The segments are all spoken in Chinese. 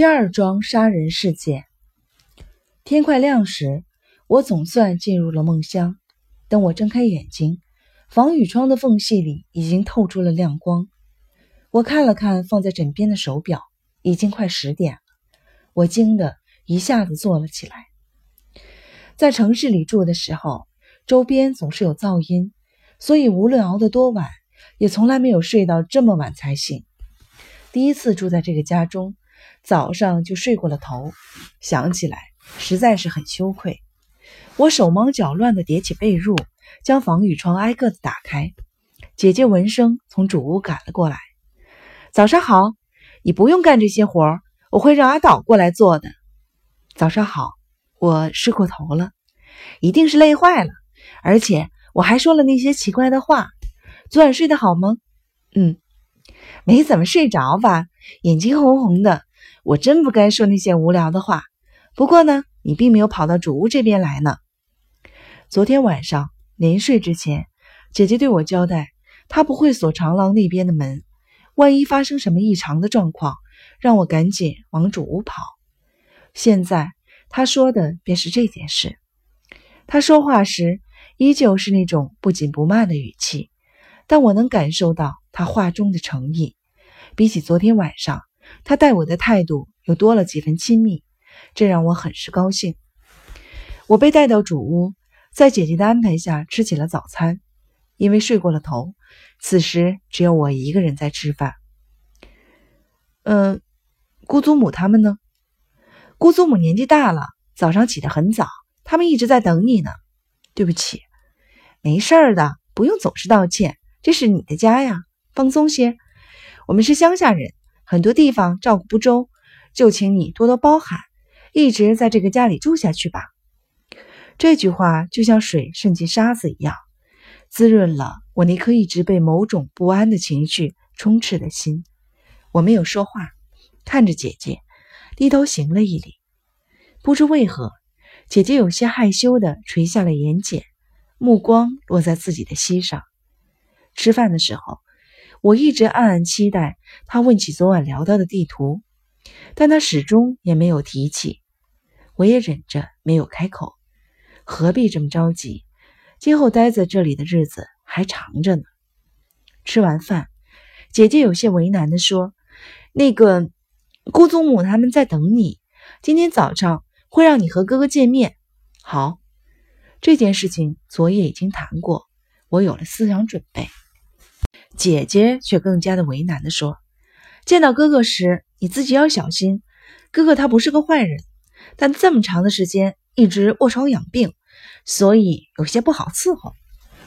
第二桩杀人事件。天快亮时，我总算进入了梦乡。等我睁开眼睛，防雨窗的缝隙里已经透出了亮光。我看了看放在枕边的手表，已经快十点了。我惊得一下子坐了起来。在城市里住的时候，周边总是有噪音，所以无论熬得多晚，也从来没有睡到这么晚才醒。第一次住在这个家中。早上就睡过了头，想起来实在是很羞愧。我手忙脚乱地叠起被褥，将防雨窗挨个的打开。姐姐闻声从主屋赶了过来：“早上好，你不用干这些活，我会让阿岛过来做的。”“早上好，我睡过头了，一定是累坏了，而且我还说了那些奇怪的话。昨晚睡得好吗？”“嗯，没怎么睡着吧，眼睛红红的。”我真不该说那些无聊的话。不过呢，你并没有跑到主屋这边来呢。昨天晚上临睡之前，姐姐对我交代，她不会锁长廊那边的门，万一发生什么异常的状况，让我赶紧往主屋跑。现在她说的便是这件事。她说话时依旧是那种不紧不慢的语气，但我能感受到她话中的诚意。比起昨天晚上。他待我的态度又多了几分亲密，这让我很是高兴。我被带到主屋，在姐姐的安排下吃起了早餐。因为睡过了头，此时只有我一个人在吃饭。嗯，姑祖母他们呢？姑祖母年纪大了，早上起得很早，他们一直在等你呢。对不起，没事儿的，不用总是道歉。这是你的家呀，放松些。我们是乡下人。很多地方照顾不周，就请你多多包涵，一直在这个家里住下去吧。这句话就像水渗进沙子一样，滋润了我那颗一直被某种不安的情绪充斥的心。我没有说话，看着姐姐，低头行了一礼。不知为何，姐姐有些害羞地垂下了眼睑，目光落在自己的膝上。吃饭的时候。我一直暗暗期待他问起昨晚聊到的地图，但他始终也没有提起。我也忍着没有开口，何必这么着急？今后待在这里的日子还长着呢。吃完饭，姐姐有些为难地说：“那个姑祖母他们在等你，今天早上会让你和哥哥见面。”好，这件事情昨夜已经谈过，我有了思想准备。姐姐却更加的为难的说：“见到哥哥时，你自己要小心。哥哥他不是个坏人，但这么长的时间一直卧床养病，所以有些不好伺候。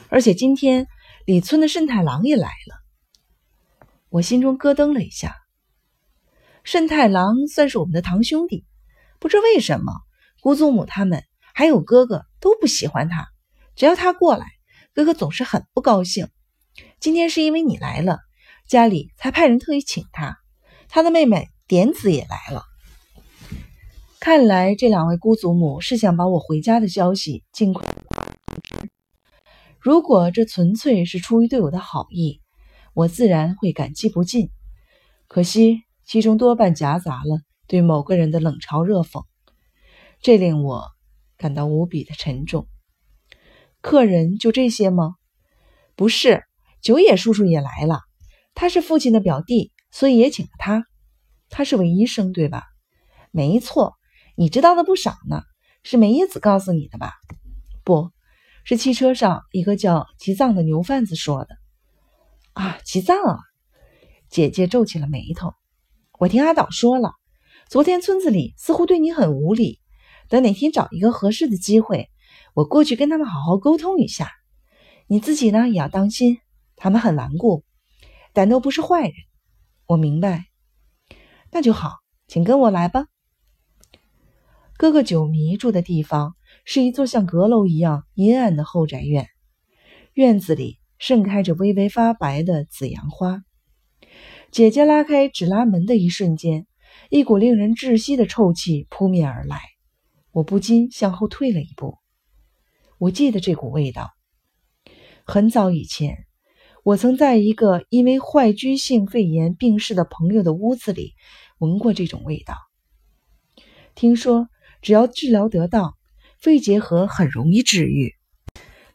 而且今天李村的慎太郎也来了。”我心中咯噔了一下。慎太郎算是我们的堂兄弟，不知为什么姑祖母他们还有哥哥都不喜欢他。只要他过来，哥哥总是很不高兴。今天是因为你来了，家里才派人特意请他。他的妹妹点子也来了。看来这两位姑祖母是想把我回家的消息尽快通知。如果这纯粹是出于对我的好意，我自然会感激不尽。可惜其中多半夹杂了对某个人的冷嘲热讽，这令我感到无比的沉重。客人就这些吗？不是。九野叔叔也来了，他是父亲的表弟，所以也请了他。他是位医生，对吧？没错，你知道的不少呢。是梅耶子告诉你的吧？不是，汽车上一个叫吉藏的牛贩子说的。啊，吉藏啊！姐姐皱起了眉头。我听阿岛说了，昨天村子里似乎对你很无礼。等哪天找一个合适的机会，我过去跟他们好好沟通一下。你自己呢，也要当心。他们很顽固，但都不是坏人。我明白，那就好，请跟我来吧。哥哥九迷住的地方是一座像阁楼一样阴暗的后宅院，院子里盛开着微微发白的紫阳花。姐姐拉开纸拉门的一瞬间，一股令人窒息的臭气扑面而来，我不禁向后退了一步。我记得这股味道，很早以前。我曾在一个因为坏疽性肺炎病逝的朋友的屋子里闻过这种味道，听说只要治疗得当，肺结核很容易治愈。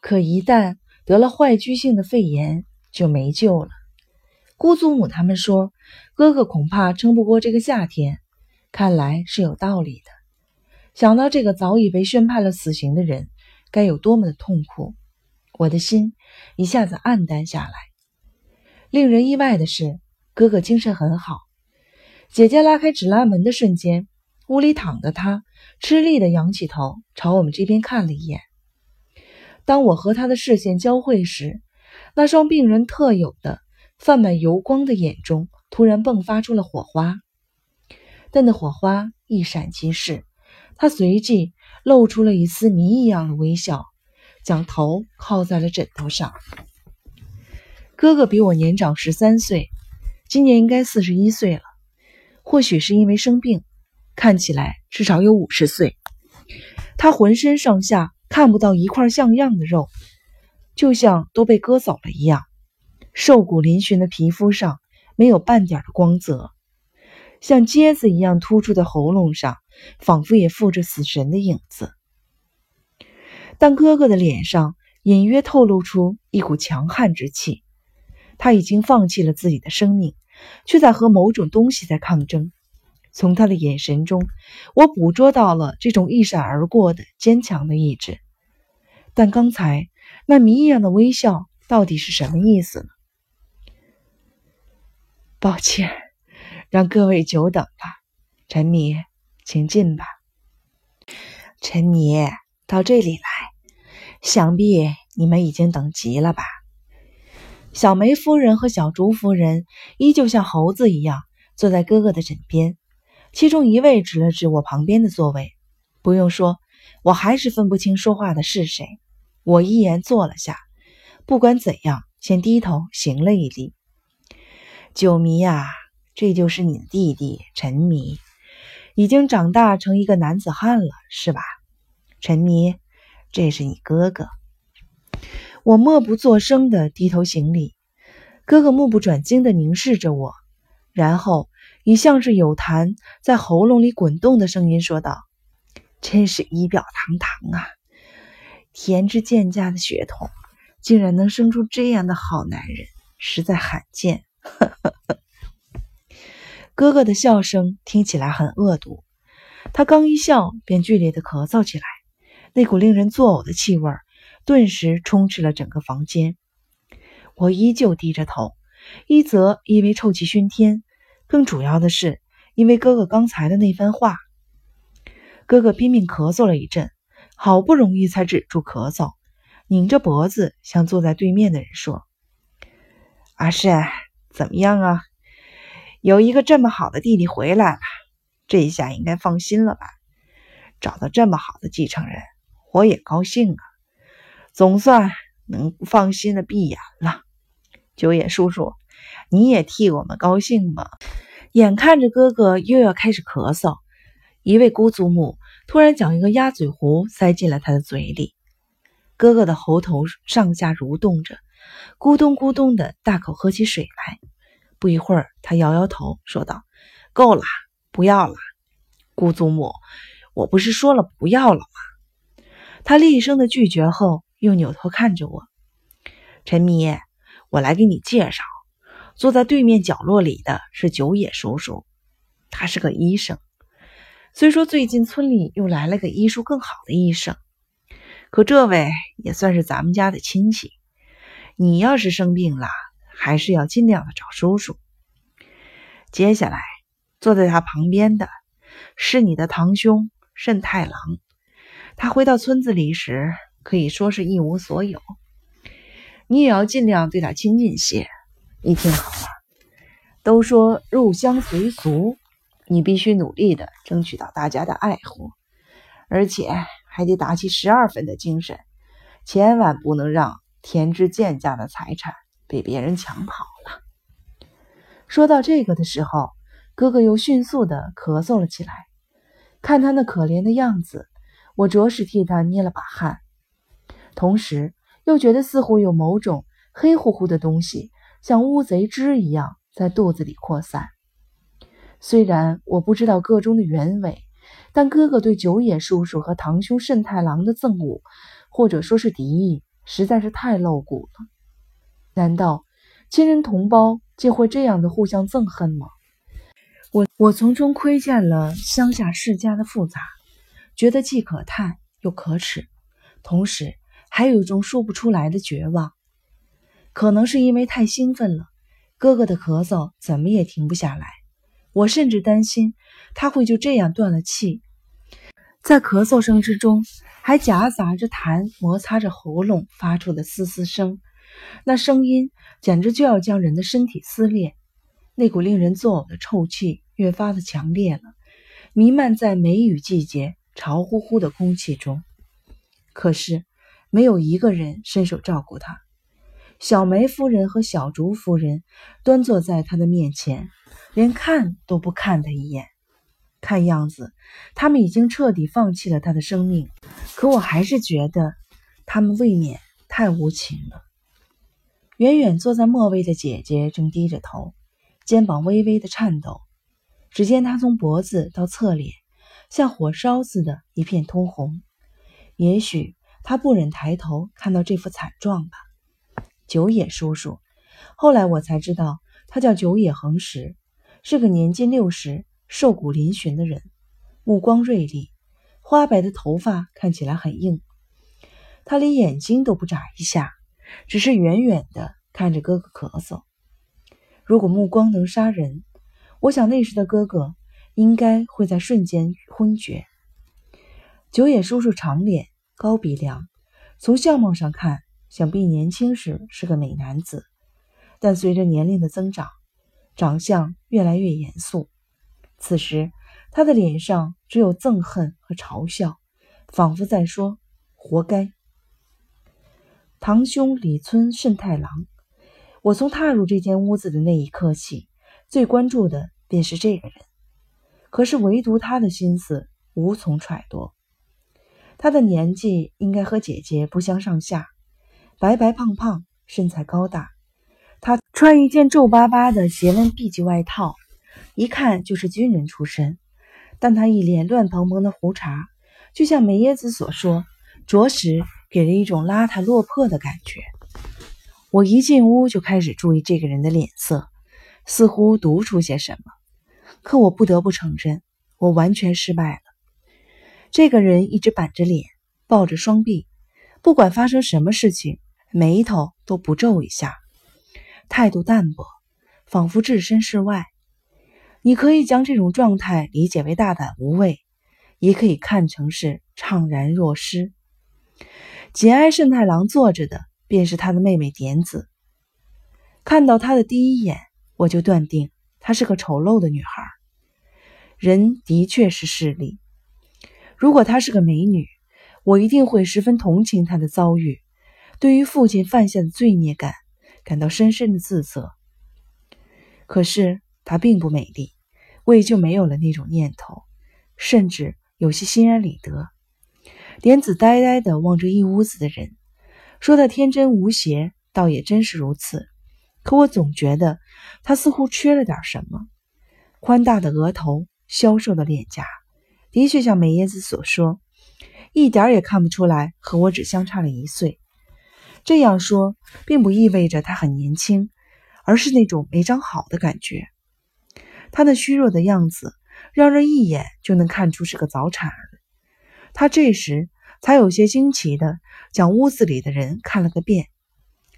可一旦得了坏疽性的肺炎，就没救了。姑祖母他们说，哥哥恐怕撑不过这个夏天，看来是有道理的。想到这个早已被宣判了死刑的人，该有多么的痛苦，我的心一下子暗淡下来。令人意外的是，哥哥精神很好。姐姐拉开纸拉门的瞬间，屋里躺的他吃力的仰起头，朝我们这边看了一眼。当我和他的视线交汇时，那双病人特有的泛满油光的眼中突然迸发出了火花，但那火花一闪即逝。他随即露出了一丝谜一样的微笑，将头靠在了枕头上。哥哥比我年长十三岁，今年应该四十一岁了。或许是因为生病，看起来至少有五十岁。他浑身上下看不到一块像样的肉，就像都被割走了一样。瘦骨嶙峋的皮肤上没有半点的光泽。像疖子一样突出的喉咙上，仿佛也附着死神的影子。但哥哥的脸上隐约透露出一股强悍之气，他已经放弃了自己的生命，却在和某种东西在抗争。从他的眼神中，我捕捉到了这种一闪而过的坚强的意志。但刚才那谜一样的微笑到底是什么意思呢？抱歉。让各位久等了，陈米，请进吧。陈米，到这里来，想必你们已经等急了吧？小梅夫人和小竹夫人依旧像猴子一样坐在哥哥的枕边，其中一位指了指我旁边的座位。不用说，我还是分不清说话的是谁。我一言坐了下，不管怎样，先低头行了一礼。九迷呀！这就是你的弟弟陈迷，已经长大成一个男子汉了，是吧？陈迷，这是你哥哥。我默不作声的低头行礼，哥哥目不转睛的凝视着我，然后以像是有痰在喉咙里滚动的声音说道：“真是仪表堂堂啊！田之健家的血统，竟然能生出这样的好男人，实在罕见。”。哥哥的笑声听起来很恶毒，他刚一笑，便剧烈的咳嗽起来，那股令人作呕的气味顿时充斥了整个房间。我依旧低着头，一则因为臭气熏天，更主要的是因为哥哥刚才的那番话。哥哥拼命咳嗽了一阵，好不容易才止住咳嗽，拧着脖子向坐在对面的人说：“阿善，怎么样啊？”有一个这么好的弟弟回来了，这下应该放心了吧？找到这么好的继承人，我也高兴啊，总算能放心的闭眼了。九野叔叔，你也替我们高兴吗？眼看着哥哥又要开始咳嗽，一位姑祖母突然将一个鸭嘴壶塞进了他的嘴里，哥哥的喉头上下蠕动着，咕咚咕咚的大口喝起水来。不一会儿，他摇摇头，说道：“够了，不要了，姑祖母，我不是说了不要了吗？”他厉声的拒绝后，又扭头看着我：“陈迷，我来给你介绍，坐在对面角落里的是九野叔叔，他是个医生。虽说最近村里又来了个医术更好的医生，可这位也算是咱们家的亲戚。你要是生病了，”还是要尽量的找叔叔。接下来坐在他旁边的是你的堂兄慎太郎，他回到村子里时可以说是一无所有，你也要尽量对他亲近些。你听好了，都说入乡随俗，你必须努力的争取到大家的爱护，而且还得打起十二分的精神，千万不能让田之健家的财产。被别人抢跑了。说到这个的时候，哥哥又迅速的咳嗽了起来。看他那可怜的样子，我着实替他捏了把汗，同时又觉得似乎有某种黑乎乎的东西，像乌贼汁一样在肚子里扩散。虽然我不知道个中的原委，但哥哥对九野叔叔和堂兄慎太郎的憎恶，或者说是敌意，实在是太露骨了。难道亲人同胞竟会这样的互相憎恨吗？我我从中窥见了乡下世家的复杂，觉得既可叹又可耻，同时还有一种说不出来的绝望。可能是因为太兴奋了，哥哥的咳嗽怎么也停不下来。我甚至担心他会就这样断了气，在咳嗽声之中还夹杂着痰摩擦着喉咙发出的嘶嘶声，那声音简直就要将人的身体撕裂。那股令人作呕的臭气越发的强烈了，弥漫在梅雨季节潮乎乎的空气中。可是没有一个人伸手照顾他。小梅夫人和小竹夫人端坐在他的面前，连看都不看他一眼。看样子，他们已经彻底放弃了他的生命。可我还是觉得，他们未免太无情了。远远坐在末位的姐姐正低着头。肩膀微微的颤抖，只见她从脖子到侧脸，像火烧似的，一片通红。也许他不忍抬头看到这副惨状吧。九野叔叔，后来我才知道，他叫九野恒实，是个年近六十、瘦骨嶙峋的人，目光锐利，花白的头发看起来很硬。他连眼睛都不眨一下，只是远远的看着哥哥咳嗽。如果目光能杀人，我想那时的哥哥应该会在瞬间昏厥。九野叔叔长脸高鼻梁，从相貌上看，想必年轻时是个美男子，但随着年龄的增长，长相越来越严肃。此时，他的脸上只有憎恨和嘲笑，仿佛在说：“活该。”堂兄李村慎太郎。我从踏入这间屋子的那一刻起，最关注的便是这个人。可是唯独他的心思无从揣度。他的年纪应该和姐姐不相上下，白白胖胖，身材高大。他穿一件皱巴巴的斜纹 B 级外套，一看就是军人出身。但他一脸乱蓬蓬的胡茬，就像梅耶子所说，着实给人一种邋遢落魄的感觉。我一进屋就开始注意这个人的脸色，似乎读出些什么。可我不得不承认，我完全失败了。这个人一直板着脸，抱着双臂，不管发生什么事情，眉头都不皱一下，态度淡薄，仿佛置身事外。你可以将这种状态理解为大胆无畏，也可以看成是怅然若失。紧挨慎太郎坐着的。便是他的妹妹点子。看到她的第一眼，我就断定她是个丑陋的女孩。人的确是势利。如果她是个美女，我一定会十分同情她的遭遇，对于父亲犯下的罪孽感感到深深的自责。可是她并不美丽，我也就没有了那种念头，甚至有些心安理得。莲子呆呆地望着一屋子的人。说她天真无邪，倒也真是如此。可我总觉得他似乎缺了点什么。宽大的额头，消瘦的脸颊，的确像美叶子所说，一点也看不出来和我只相差了一岁。这样说，并不意味着他很年轻，而是那种没长好的感觉。他那虚弱的样子，让人一眼就能看出是个早产儿。他这时。才有些惊奇的将屋子里的人看了个遍，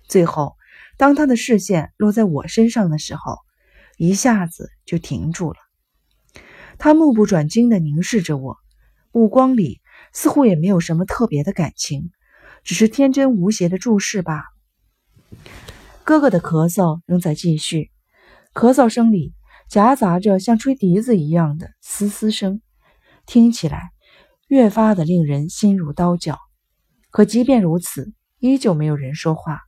最后，当他的视线落在我身上的时候，一下子就停住了。他目不转睛地凝视着我，目光里似乎也没有什么特别的感情，只是天真无邪的注视罢了。哥哥的咳嗽仍在继续，咳嗽声里夹杂着像吹笛子一样的嘶嘶声，听起来。越发的令人心如刀绞，可即便如此，依旧没有人说话。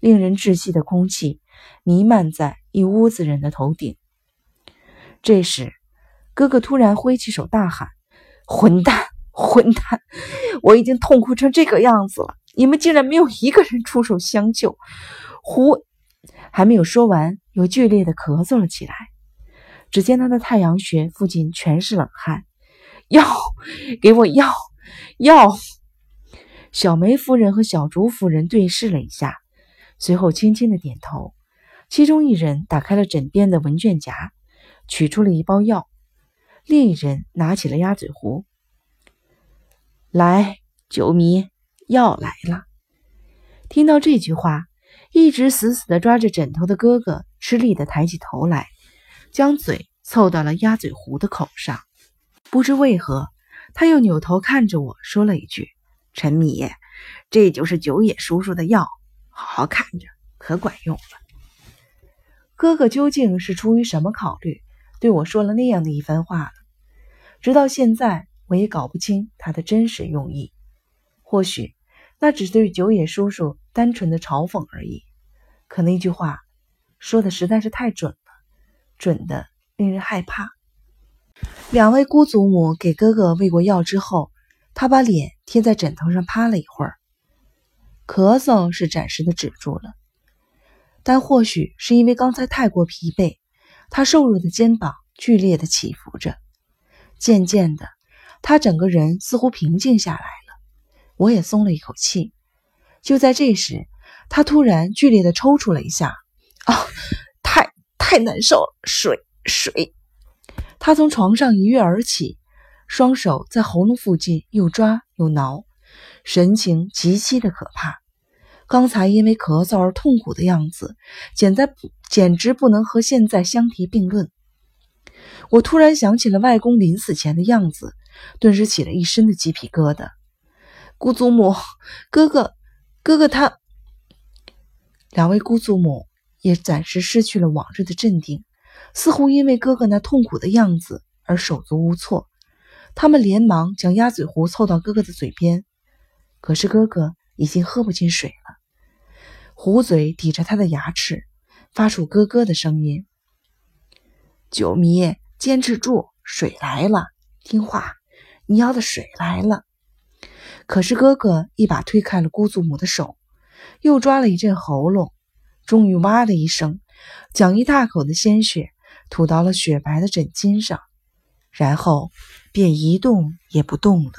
令人窒息的空气弥漫在一屋子人的头顶。这时，哥哥突然挥起手，大喊：“混蛋，混蛋！我已经痛哭成这个样子了，你们竟然没有一个人出手相救！”胡还没有说完，又剧烈的咳嗽了起来。只见他的太阳穴附近全是冷汗。药，给我药，药！小梅夫人和小竹夫人对视了一下，随后轻轻的点头。其中一人打开了枕边的文件夹，取出了一包药；另一人拿起了鸭嘴壶。来，九迷，药来了。听到这句话，一直死死的抓着枕头的哥哥吃力的抬起头来，将嘴凑到了鸭嘴壶的口上。不知为何，他又扭头看着我说了一句：“陈米，这就是九野叔叔的药，好好看着，可管用了。”哥哥究竟是出于什么考虑，对我说了那样的一番话呢？直到现在，我也搞不清他的真实用意。或许那只是对九野叔叔单纯的嘲讽而已。可那句话说的实在是太准了，准的令人害怕。两位姑祖母给哥哥喂过药之后，他把脸贴在枕头上趴了一会儿，咳嗽是暂时的止住了。但或许是因为刚才太过疲惫，他瘦弱的肩膀剧烈的起伏着。渐渐的，他整个人似乎平静下来了。我也松了一口气。就在这时，他突然剧烈的抽搐了一下。啊，太太难受了！水水！他从床上一跃而起，双手在喉咙附近又抓又挠，神情极其的可怕。刚才因为咳嗽而痛苦的样子，简在简直不能和现在相提并论。我突然想起了外公临死前的样子，顿时起了一身的鸡皮疙瘩。姑祖母，哥哥，哥哥他……两位姑祖母也暂时失去了往日的镇定，似乎因为哥哥那痛苦的样子而手足无措。他们连忙将鸭嘴壶凑到哥哥的嘴边，可是哥哥已经喝不进水。壶嘴抵着他的牙齿，发出咯咯的声音。九迷，坚持住，水来了，听话，你要的水来了。可是哥哥一把推开了姑祖母的手，又抓了一阵喉咙，终于哇的一声，将一大口的鲜血吐到了雪白的枕巾上，然后便一动也不动了。